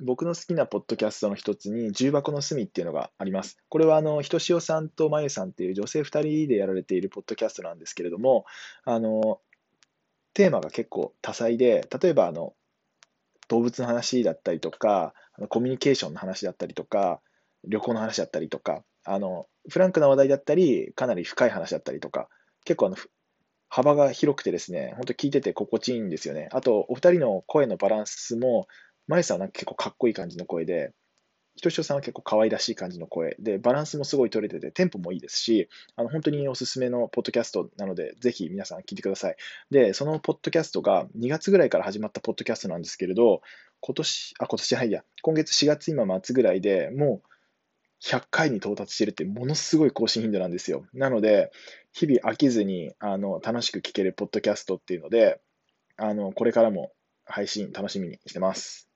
僕の好きなポッドキャストの一つに、重箱の隅っていうのがあります。これは、あの、ひとしおさんとまゆさんっていう女性二人でやられているポッドキャストなんですけれども、あの、テーマが結構多彩で、例えば、あの、動物の話だったりとか、コミュニケーションの話だったりとか、旅行の話だったりとか、あの、フランクな話題だったり、かなり深い話だったりとか、結構あの、幅が広くてですね、本当聞いてて心地いいんですよね。あと、お二人の声のバランスも、マイさんは結構かっこいい感じの声で、ひとしおさんは結構可愛らしい感じの声で、バランスもすごい取れてて、テンポもいいですし、あの本当におすすめのポッドキャストなので、ぜひ皆さん聞いてください。で、そのポッドキャストが2月ぐらいから始まったポッドキャストなんですけれど、今年、あ、今年じゃないや、今月4月今末ぐらいでもう100回に到達してるってものすごい更新頻度なんですよ。なので、日々飽きずにあの楽しく聞けるポッドキャストっていうので、あのこれからも配信楽しみにしてます。